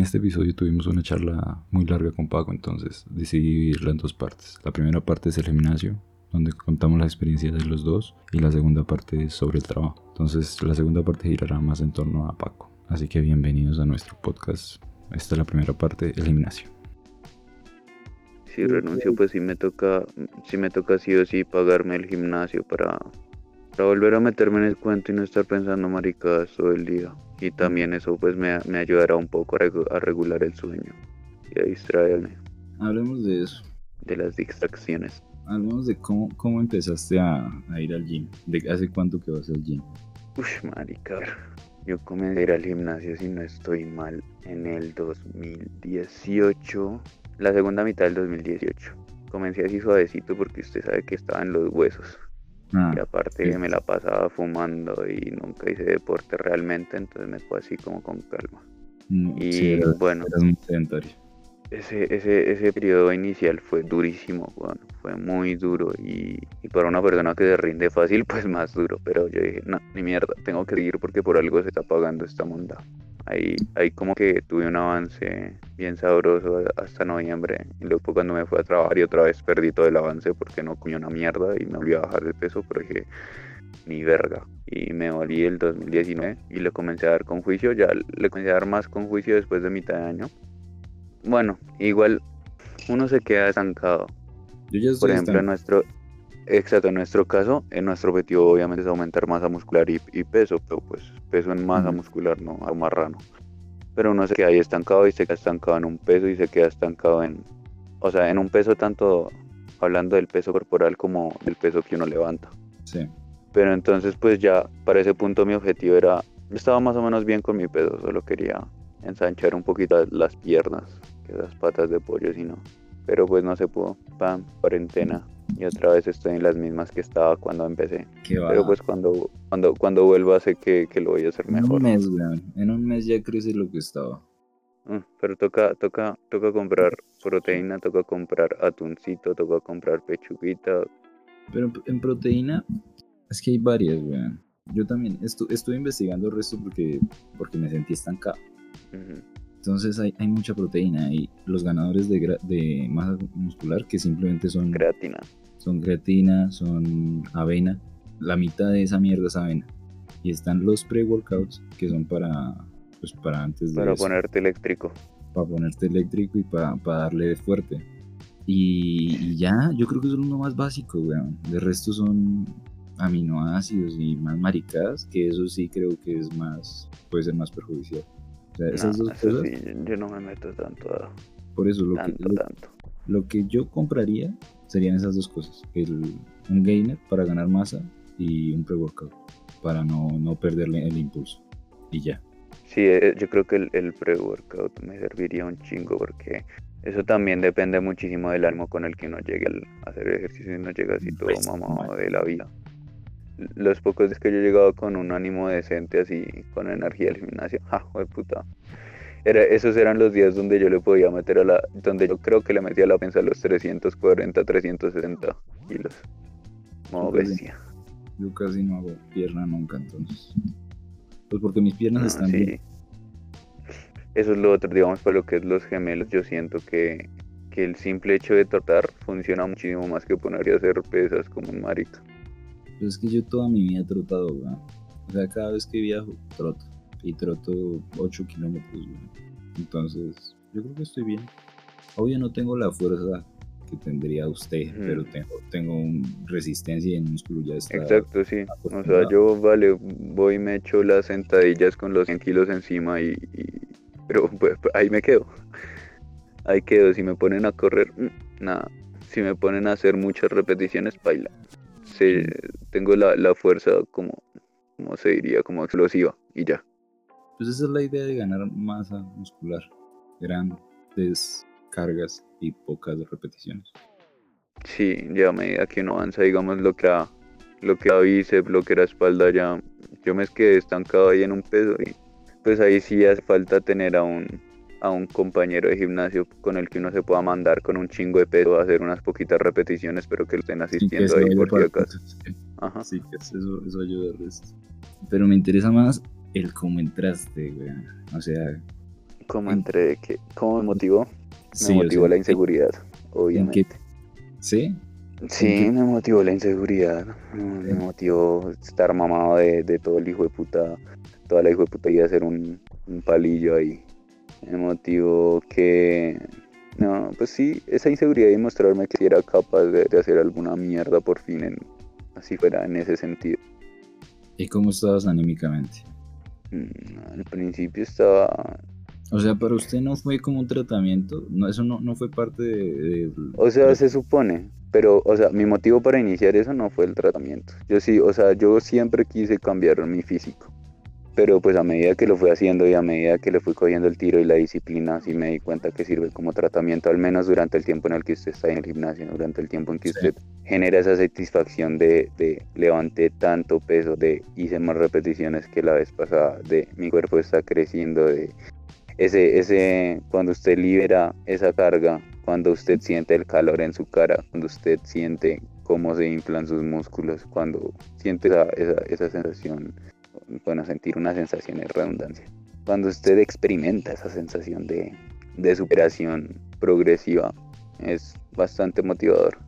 en este episodio tuvimos una charla muy larga con Paco, entonces decidí dividirla en dos partes. La primera parte es el gimnasio, donde contamos las experiencias de los dos, y la segunda parte es sobre el trabajo. Entonces la segunda parte girará más en torno a Paco. Así que bienvenidos a nuestro podcast. Esta es la primera parte, el gimnasio. Si renuncio, pues sí me toca, sí me toca sí o sí pagarme el gimnasio para, para volver a meterme en el cuento y no estar pensando maricadas todo el día. Y también eso pues me, me ayudará un poco a, regular el sueño y a distraerme. Hablemos de eso. De las distracciones. Hablemos de cómo, cómo empezaste a, a, ir al gym. ¿De hace cuánto que vas al gym? Uy, marica. Yo comencé a ir al gimnasio, si no estoy mal, en el 2018. La segunda mitad del 2018. Comencé así suavecito porque usted sabe que estaba en los huesos. Ah, y aparte me la pasaba fumando y nunca hice deporte realmente, entonces me fue así como con calma. Mm, y bueno, ese, ese, ese periodo inicial fue durísimo, bueno, fue muy duro y, y, para una persona que se rinde fácil, pues más duro, pero yo dije, no, ni mierda, tengo que seguir porque por algo se está pagando esta monda. Ahí, ahí como que tuve un avance bien sabroso hasta noviembre. Y luego cuando me fui a trabajar y otra vez perdí todo el avance porque no comí una mierda y me volví a bajar de peso, dije, ni verga. Y me volví el 2019 y le comencé a dar con juicio. Ya le comencé a dar más con juicio después de mitad de año. Bueno, igual uno se queda estancado. Por ejemplo, en nuestro, Exacto, en nuestro caso, en nuestro objetivo obviamente es aumentar masa muscular y, peso, pero pues peso en masa muscular, no marrano. Pero uno se queda ahí estancado y se queda estancado en un peso y se queda estancado en, o sea, en un peso tanto hablando del peso corporal como del peso que uno levanta. Sí. Pero entonces pues ya para ese punto mi objetivo era, estaba más o menos bien con mi peso, solo quería ensanchar un poquito las piernas, que las patas de pollo, si no. Pero pues no se pudo, pam, cuarentena y otra vez estoy en las mismas que estaba cuando empecé. Pero pues cuando, cuando, cuando vuelva sé que, que, lo voy a hacer mejor. En un mes, weón. En un mes ya crece lo que estaba. Mm, pero toca, toca, toca comprar proteína, toca comprar atuncito, toca comprar pechuguita. Pero en proteína es que hay varias, weón. Yo también estuve investigando el resto porque, porque me sentí estancado. Entonces hay, hay, mucha proteína y los ganadores de, de masa muscular que simplemente son... Creatina son creatina, son avena. La mitad de esa mierda es avena. Y están los pre-workouts que son para, pues para antes de. Para ponerte eléctrico. Para ponerte eléctrico y para, darle fuerte. Y, ya, yo creo que es uno más básico, weón. De resto son aminoácidos y más maricadas, que eso sí creo que es más, puede ser más perjudicial. O sea, esas dos cosas. Sí, yo no me meto tanto a. Por eso lo que. tanto. Lo que yo compraría serían esas dos cosas. El, un gainer para ganar masa y un pre-workout para no, no perderle el impulso. Y ya. Sí, eh, yo creo que el, el pre-workout me serviría un chingo porque eso también depende muchísimo del ánimo con el que uno llegue a hacer ejercicio y no llega así todo pues, mamado de la vida. Los pocos días que yo he llegado con un ánimo decente así, con energía al gimnasio, ja, de puta esos eran los días donde yo le podía meter a la, donde yo creo que le metía a la prensa los 340, 360 kilos. Como bestia. Yo casi no hago pierna nunca entonces. Pues porque mis piernas están bien. Eso es lo otro, digamos, para lo que es los gemelos, yo siento que, que el simple hecho de trotar funciona muchísimo más que poner y hacer pesas como un marica. Pues es que yo toda mi vida he trotado, O sea, cada vez que viajo, troto y troto 8 kilómetros. Entonces, yo creo que estoy bien. Obvio no tengo la fuerza que tendría usted, pero tengo, tengo un resistencia y el músculo ya está. Exacto, sí. O sea, yo, vale, voy y me echo las sentadillas con los 100 kilos encima y... pero pues, ahí me quedo. Ahí quedo. Si me ponen a correr, mm, nada. Si me ponen a hacer muchas repeticiones, baila. Sí, tengo la, la fuerza como, como se diría, como explosiva y ya. Pues esa es la idea de ganar masa muscular. Grandes cargas y pocas repeticiones. Sí, ya a medida que uno avanza, digamos, lo que a lo que a bíceps, lo que era espalda, ya yo me quedé estancado ahí en un peso y pues ahí sí hace falta tener a un, a un compañero de gimnasio con el que uno se pueda mandar con un chingo de peso a hacer unas poquitas repeticiones, pero que lo estén asistiendo ahí por si acaso. Ajá. Sí, que eso, eso ayuda Pero me interesa más el cómo entraste, güey. O sea, ¿Cómo entré qué? ¿Cómo me motivó? Me motivó la inseguridad, obviamente. ¿Sí? Sí, me motivó la inseguridad. Me motivó estar mamado de, de, todo el hijo de puta. Toda la hijo de puta y hacer un, un palillo ahí. Me motivó que. No, pues sí, esa inseguridad y mostrarme que era capaz de, de hacer alguna mierda por fin, en, así fuera en ese sentido. ¿Y cómo estabas anímicamente? Mm, al principio estaba o sea, para usted no fue como un tratamiento, no, eso no, no fue parte de, O sea, se supone, pero, o sea, mi motivo para iniciar eso no fue el tratamiento. Yo sí, o sea, yo siempre quise cambiar mi físico, pero pues a medida que lo fui haciendo y a medida que le fui cogiendo el tiro y la disciplina, sí me di cuenta que sirve como tratamiento, al menos durante el tiempo en el que usted está en el gimnasio, durante el tiempo en que usted genera esa satisfacción de, de levanté tanto peso, de hice más repeticiones que la vez pasada, de mi cuerpo está creciendo, de ese, ese, cuando usted libera esa carga, cuando usted siente el calor en su cara, cuando usted siente cómo se inflan sus músculos, cuando siente esa, esa, sensación, bueno, sentir una sensación de redundancia, cuando usted experimenta esa sensación de, de superación progresiva, es bastante motivador.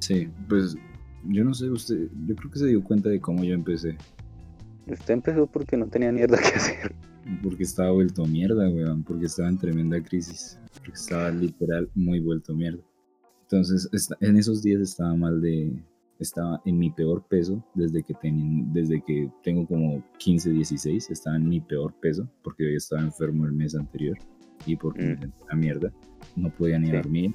Sí, pues yo no sé, usted, yo creo que se dio cuenta de cómo yo empecé. Usted empezó porque no tenía mierda que hacer porque estaba vuelto mierda, weón, porque estaba en tremenda crisis, porque estaba literal muy vuelto mierda. Entonces, en esos días estaba mal de, estaba en mi peor peso desde que, desde que tengo como 15, 16, estaba en mi peor peso, porque yo estaba enfermo el mes anterior y porque mm. me la mierda, no podía ni dormir.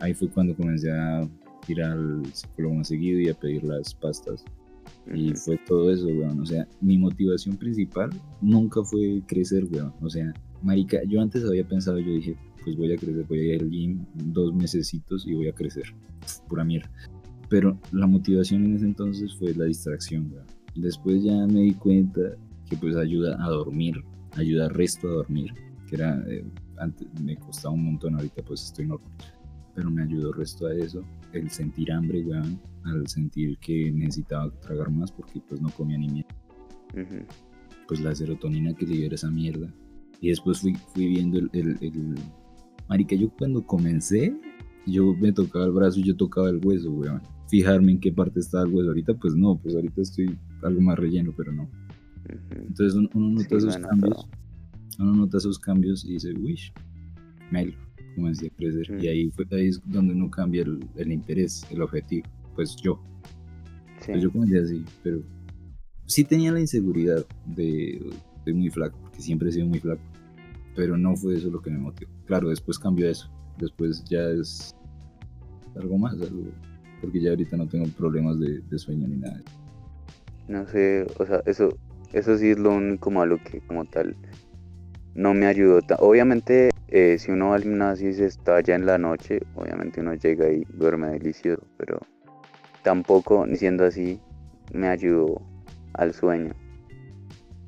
Ahí fue cuando comencé a ir al psicólogo más seguido y a pedir las pastas y fue todo eso, weón. O sea, mi motivación principal nunca fue crecer, weón. O sea, marica, yo antes había pensado, yo dije, pues voy a crecer, voy a ir al gym dos mesecitos y voy a crecer. Pura mierda. Pero la motivación en ese entonces fue la distracción, weón. Después ya me di cuenta que pues ayuda a dormir, ayuda al resto a dormir, que era, eh, antes me costaba un montón, ahorita pues estoy normal pero me ayudó el resto a eso, el sentir hambre, weón, al sentir que necesitaba tragar más porque pues no comía ni mierda. Pues la serotonina que libera esa mierda. Y después fui, fui viendo el, el, el... Marica, yo cuando comencé, yo me tocaba el brazo y yo tocaba el hueso, weón. Fijarme en qué parte estaba el hueso. Ahorita pues no, pues ahorita estoy algo más relleno, pero no. Entonces uno, nota esos cambios. Uno nota esos cambios y dice, uy, melo como decía, crecer. Y ahí, fue, ahí es donde uno cambia el, el interés, el objetivo. Pues yo. Pues yo comencé así, pero sí tenía la inseguridad de, de muy flaco, porque siempre he sido muy flaco. Pero no fue eso lo que me motivó. Claro, después cambió eso. Después ya es algo más, algo, porque ya ahorita no tengo problemas de, de sueño ni nada. No sé, o sea, eso, eso sí es lo único malo que como tal no me ayudó. Obviamente eh, si uno va al gimnasio y se estalla en la noche, obviamente uno llega y duerme delicioso, pero tampoco, siendo así, me ayudó al sueño.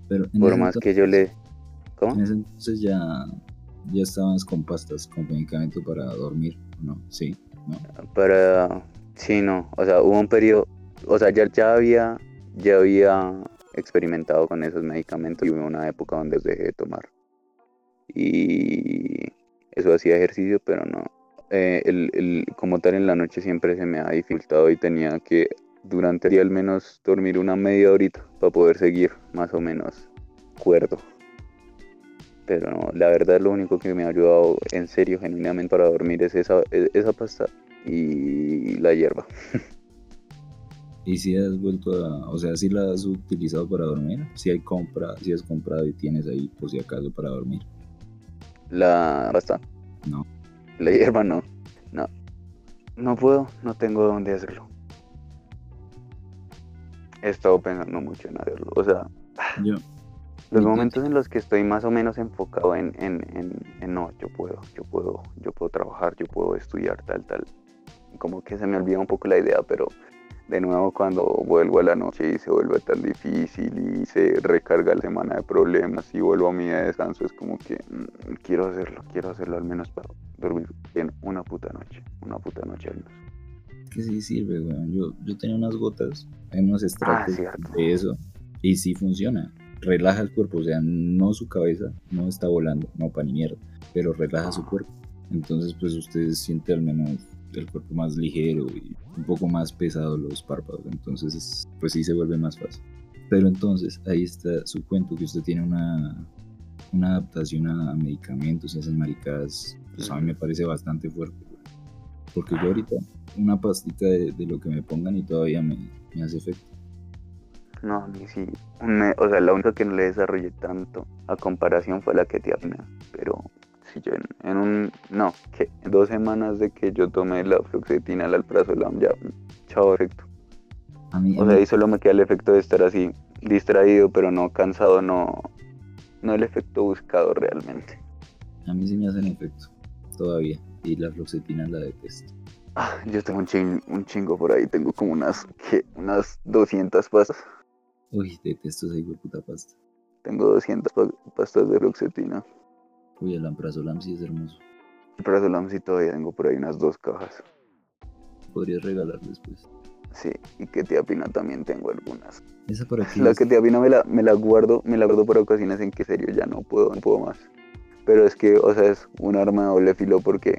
Pero Por más que yo le... ¿Cómo? En ese entonces ya, ya estabas con pastas, con medicamento para dormir, ¿no? Sí, ¿no? Para... Sí, no. O sea, hubo un periodo... O sea, ya, ya había... Ya había experimentado con esos medicamentos y hubo una época donde dejé de tomar y eso hacía ejercicio, pero no. Eh, el, como tal en la noche siempre se me ha dificultado y tenía que durante el día al menos dormir una media horita para poder seguir más o menos cuerdo. Pero la verdad lo único que me ha ayudado en serio, genuinamente para dormir es esa, e, esa pasta y la hierba. ¿Y si has vuelto a, o sea, si la has utilizado para dormir? Si hay compra, si has comprado y tienes ahí por si acaso para dormir. La pasta. No. La hierba no. No. No puedo, no tengo dónde hacerlo. He estado pensando mucho en hacerlo. O sea, yo. Los momentos en los que estoy más o menos enfocado en, en, en, no, yo puedo, yo puedo, yo puedo trabajar, yo puedo estudiar, tal, tal. Como que se me olvida un poco la idea, pero de nuevo cuando vuelvo a la noche y se vuelve tan difícil y se recarga la semana de problemas y vuelvo a mi descanso, es como que mm, quiero hacerlo, quiero hacerlo al menos para dormir bien una puta noche, una puta noche al menos. Que sí sirve, weón. Yo, yo tenía unas gotas, unos extractos ah, de eso y sí funciona, relaja el cuerpo, o sea, no su cabeza no está volando, no para ni mierda, pero relaja su cuerpo. Entonces, pues usted siente al menos el cuerpo más ligero y un poco más pesado los párpados, entonces pues sí se vuelve más fácil. Pero entonces ahí está su cuento, que usted tiene una, una adaptación a medicamentos y esas maricadas, pues a mí me parece bastante fuerte. Porque yo ahorita una pastita de, lo que me pongan y todavía me, me hace efecto. No, ni si. o sea, la única que no le desarrollé tanto a comparación fue la que te Pero si yo en, un. No, que dos semanas de que yo tomé la fluoxetina, el alprazolam, ya. Chao, efecto. A mí, o sea, ahí solo me queda el efecto de estar así, distraído, pero no cansado, no. No el efecto buscado realmente. A mí sí me hacen efecto, todavía. Y la fluoxetina la detesto. Ah, yo tengo un, un chingo por ahí, tengo como unas, ¿qué? Unas 200 pastas. Uy, detesto esa puta pasta. Tengo 200 pastas de roxetina. Uy, el Amprazolam sí es hermoso. El Amprazolam sí todavía tengo por ahí unas dos cajas. Podrías regalar después. Sí, y que tiapina también tengo algunas. Esa por aquí. La que tiapina me la, me la guardo, me la guardo para ocasiones en que serio ya no puedo, no puedo más. Pero es que, o sea, es un arma de doble filo porque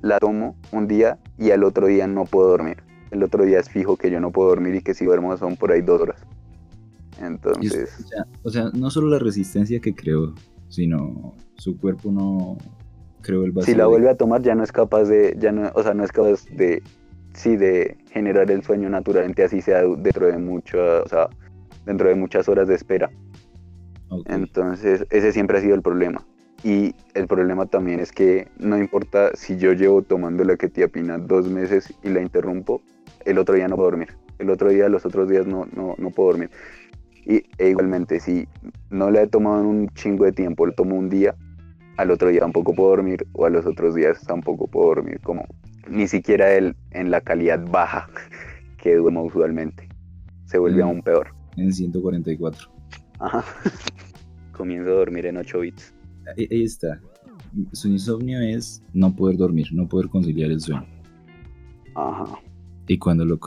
la tomo un día y al otro día no puedo dormir. El otro día es fijo que yo no puedo dormir y que si duermo son por ahí dos horas. Entonces. O sea, no solo la resistencia que creó, sino su cuerpo no creó el. Si la vuelve a tomar, ya no es capaz de. ya no, O sea, no es capaz de. Sí, de generar el sueño naturalmente, así sea dentro de mucho, o sea, dentro de muchas horas de espera. Entonces, ese siempre ha sido el problema. Y el problema también es que no importa si yo llevo tomando la ketiapina dos meses y la interrumpo, el otro día no puedo dormir. El otro día, los otros días no, no, no puedo dormir. Y e igualmente, si no la he tomado en un chingo de tiempo, lo tomo un día, al otro día tampoco puedo dormir, o a los otros días tampoco puedo dormir, como ni siquiera el, en la calidad baja que duermo usualmente. Se vuelve aún peor. En 144. Ajá. Comienzo a dormir en 8 bits. Ahí, ahí está. Su insomnio es no poder dormir, no poder conciliar el sueño. Ajá. Y cuando lo,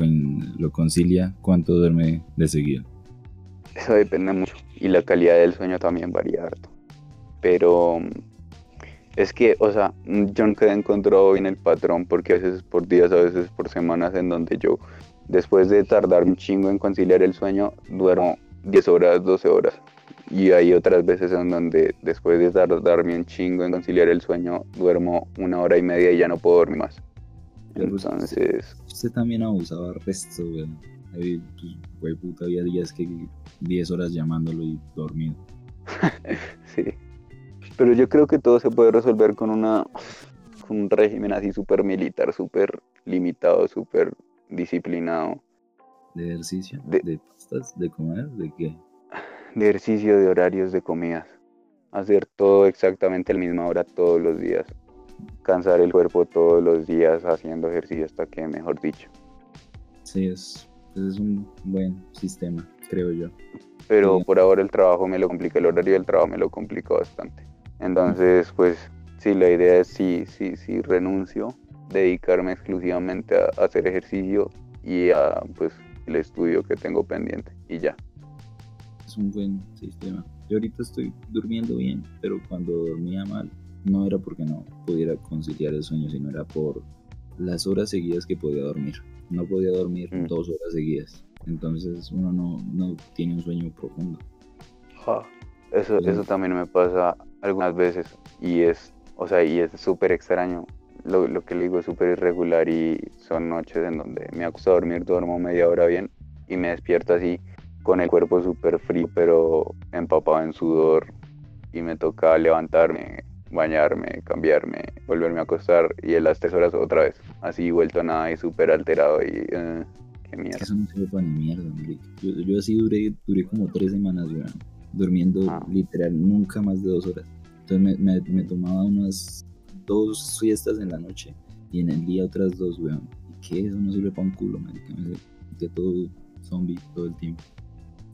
lo concilia, ¿cuánto duerme de seguido? Eso depende mucho. Y la calidad del sueño también varía harto. Pero es que, o sea, yo nunca he encontrado bien el patrón porque a veces por días, a veces por semanas en donde yo, después de tardar un chingo en conciliar el sueño, duermo 10 horas, 12 horas. Y hay otras veces en donde después de tardarme un chingo en conciliar el sueño, duermo una hora y media y ya no puedo dormir más. Entonces... Usted, también abusaba resto, güey. Ahí, pues, puta, había días que 10 horas llamándolo y dormido. sí. Pero yo creo que todo se puede resolver con una con un régimen así súper militar, súper limitado, súper disciplinado. ¿De ejercicio? ¿De, ¿De pastas? ¿De comer? ¿De qué? De ejercicio, de horarios, de comidas. Hacer todo exactamente a la misma hora todos los días. Cansar el cuerpo todos los días haciendo ejercicio hasta que, mejor dicho. Sí, es es un buen sistema, creo yo. Pero por ahora el trabajo me lo complica, el horario del trabajo me lo complica bastante. Entonces, pues sí, la idea es sí, sí, sí, renuncio, dedicarme exclusivamente a, hacer ejercicio y a pues el estudio que tengo pendiente y ya. Es un buen sistema. Yo ahorita estoy durmiendo bien, pero cuando dormía mal no era porque no pudiera conciliar el sueño, sino era por las horas seguidas que podía dormir no podía dormir mm. dos horas seguidas. Entonces uno no, tiene un sueño profundo. eso, eso también me pasa algunas veces y es, o sea, y es súper extraño. Lo, lo, que le digo es súper irregular y son noches en donde me acuesto a dormir, duermo media hora bien y me despierto así con el cuerpo súper frío pero empapado en sudor y me toca levantarme, bañarme, cambiarme, volverme a acostar y en las tres horas otra vez. Así vuelto a nada y súper alterado y uh, qué mierda. Eso no sirve para ni mierda, yo, yo, así duré, duré como tres semanas, durmiendo ah. literal nunca más de dos horas. Entonces me, me, tomaba unas dos siestas en la noche y en el día otras dos, weón. ¿Y qué? Eso no sirve para un culo, marica. Me todo zombie todo el tiempo.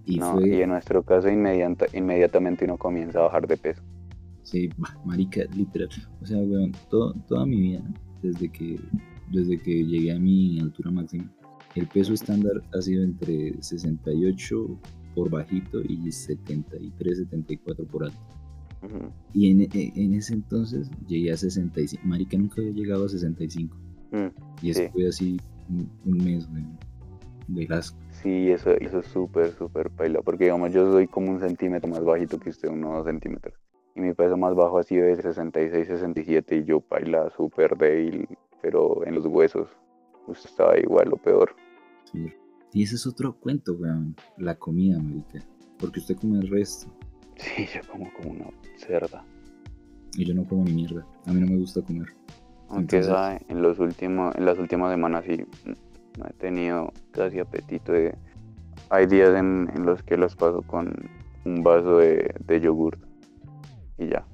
Y, fue... y en nuestro caso inmediata, inmediatamente uno comienza a bajar de peso. Sí, marica, literal. O sea, weón, toda mi vida, desde que, desde que llegué a mi altura máxima, el peso estándar ha sido entre 68.5 por bajito y 73, 74 por alto. Y en, e- en ese entonces llegué a 65. Marica nunca había llegado a 65. Mm. Y eso Sí. fue así un, un mes de, de asco. Sí, eso, eso es súper, súper paila. Porque digamos, yo soy como un centímetro más bajito que usted, unos dos centímetros. Y mi peso más bajo ha sido de 66, 67 y yo paila súper débil, pero en los huesos. Usted estaba igual o peor. Sí. Y ese es otro cuento, weón. La comida, marica. Porque usted come el resto. Sí, yo como como una cerda. Y yo no como ni mierda. A mí no me gusta comer. Aunque Entonces- sabe, en los últimos, en las últimas semanas sí no he tenido casi apetito de. Hay días en, en los que los paso con un vaso de, de yogur y ya.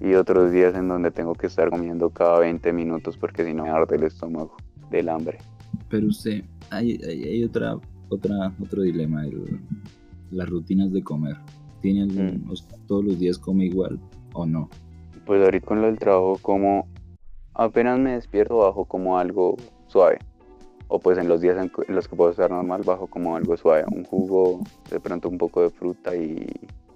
Y otros días en donde tengo que estar comiendo cada 20 minutos porque si no me arde el estómago del hambre. Pero usted, hay, hay, hay otra, otra, otro dilema, el- las rutinas de comer. ¿Tiene algún, Mm. o sea, todos los días come igual o no? Pues ahorita con lo del trabajo como apenas me despierto bajo como algo suave. O pues en los días en, en los que puedo estar normal bajo como algo suave. Un jugo, de pronto un poco de fruta y,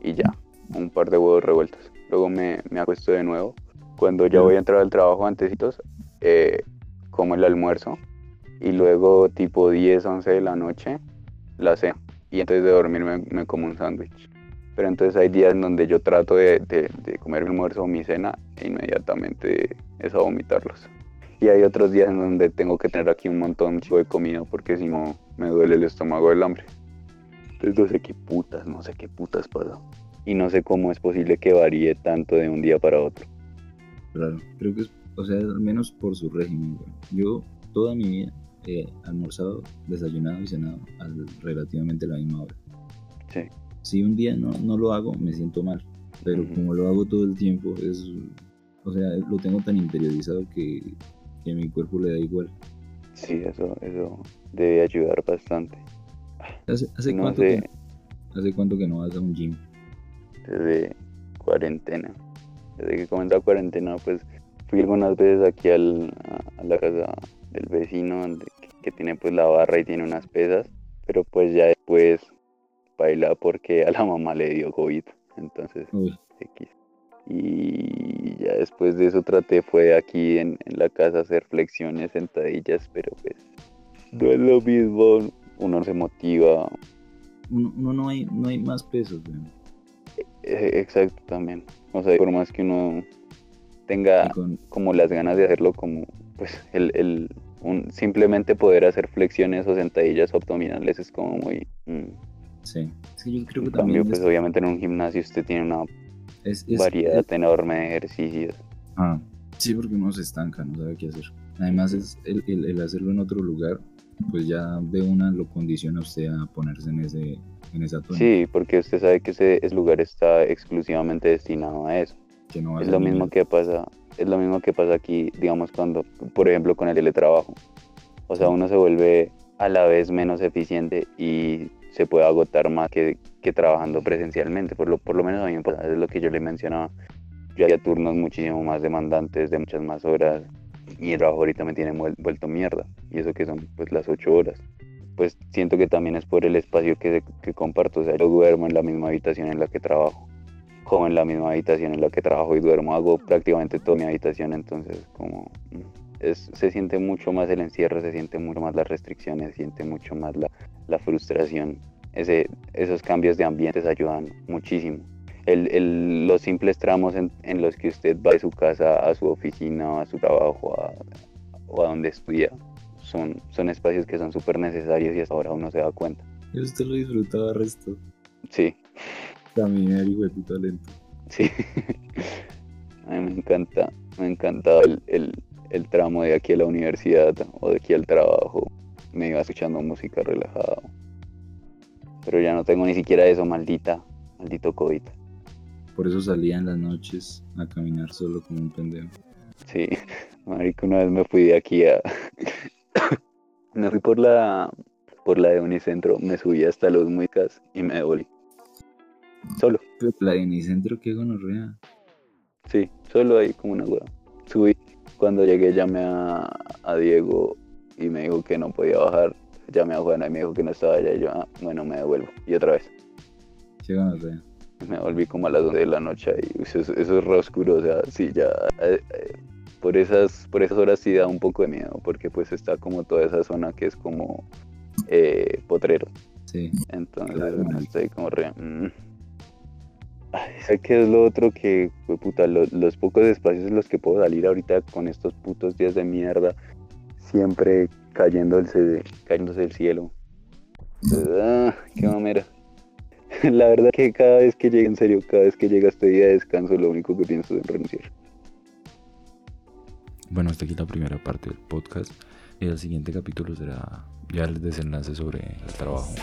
y ya. Un par de huevos revueltos. Luego me, me acuesto de nuevo. Cuando ya voy a entrar al trabajo antesitos, eh, como el almuerzo. Y luego tipo 10, 11 de la noche, la cena. Y antes de dormir me, me como un sándwich. Pero entonces hay días en donde yo trato de, de, de comer mi almuerzo o mi cena e inmediatamente es a vomitarlos. Y hay otros días en donde tengo que tener aquí un montón de comida porque si no me duele el estómago del hambre. Entonces no sé qué putas, no sé qué putas pasa. Y no sé cómo es posible que varíe tanto de un día para otro. Claro, creo que es, o sea, al menos por su régimen, güey. Yo toda mi vida he almorzado, desayunado y cenado a relativamente la misma hora. Sí. Si un día no, no lo hago, me siento mal. Pero Ujú. como lo hago todo el tiempo, es, o sea, lo tengo tan interiorizado que, que a mi cuerpo le da igual. Sí, eso, eso debe ayudar bastante. ¿Hace, hace No cuánto sé. que, ¿Hace cuánto que no vas a un gym? Desde cuarentena. Desde que comenzó la cuarentena, pues fui algunas veces aquí al, a, la casa del vecino donde- que, que tiene pues la barra y tiene unas pesas, pero pues ya después baila porque a la mamá le dio COVID, entonces X. Y ya después de eso traté fue aquí en, en la casa hacer flexiones, sentadillas, pero pues no es lo mismo, uno se motiva, uno, uno no, hay, no hay más pesos, güey. Eh, Exacto, también. O sea, por más que uno tenga con- como las ganas de hacerlo, como pues el, el un, simplemente poder hacer flexiones o sentadillas abdominales es como muy... mm. sí. Yo creo En que cambio, también pues es- obviamente en un gimnasio usted tiene una es, es- variedad enorme de ejercicios. Ah, sí, porque uno se estanca, no sabe qué hacer. Además, es el, el- el hacerlo en otro lugar, pues ya de una lo condiciona a usted a ponerse en ese en esa tónica. Sí, porque usted sabe que ese, ese lugar está exclusivamente destinado a eso. que no Es lo mismo que pasa, es lo mismo que pasa aquí, digamos, cuando, por ejemplo, con el teletrabajo. O sea, uno se vuelve a la vez menos eficiente y se puede agotar más que, que trabajando presencialmente. Por lo, por lo menos a mí me pasa, es lo que yo le mencionaba. Yo hacía turnos muchísimo más demandantes, de muchas más horas. Y el trabajo ahorita me tiene vuel- vuelto mierda. Y eso que son pues las ocho horas. Pues siento que también es por el espacio que, que comparto. O sea, yo duermo en la misma habitación en la que trabajo como en la misma habitación en la que trabajo y duermo, hago prácticamente toda mi habitación, entonces como mm, es, se siente mucho más el encierro, se siente mucho más las restricciones, se siente mucho más la, la frustración. Esos cambios de ambientes ayudan muchísimo. Los simples tramos en, los que usted va de su casa a su oficina, a su trabajo o a donde estudia, son, son espacios que son súper necesarios y hasta ahora uno se da cuenta. Y usted lo disfrutaba resto. Sí, Caminar, hijo de puta lento. Sí, a mí me encanta, me encantaba el, el, el tramo de aquí a la universidad o de aquí al trabajo. Me iba escuchando música relajada. Pero ya no tengo ni siquiera eso, maldita, maldito COVID. Por eso salía en las noches a caminar solo como un pendejo. Sí, marico, una vez me fui de aquí a... me fui por la, por la de Unicentro, me subí hasta los muicas y me devolví. Solo. La de Unicentro, qué gonorrea. Sí, solo ahí como una hueá. Subí. Cuando llegué llamé a, a Diego y me dijo que no podía bajar llamé a Juana y me dijo que no estaba allá y yo, ah, bueno, me devuelvo. Y otra vez. Bueno, sí. Me volví como a las 12 de la noche y eso, eso es re oscuro, o sea, sí, ya... eh, eh, por esas, por esas horas sí da un poco de miedo, porque pues está como toda esa zona que es como eh, potrero. Sí. Entonces Claro. estoy como re... mm. Ay, ¿sabes qué es lo otro que, puta, lo- los pocos espacios en los que puedo salir ahorita con estos putos días de mierda, siempre cayéndose, cayéndose del cielo? Ah, qué mamera. La verdad que cada vez que llega, en serio, cada vez que llega este día de descanso, lo único que pienso es en renunciar. Bueno, hasta aquí la primera parte del podcast. Y el siguiente capítulo será ya el desenlace sobre el trabajo.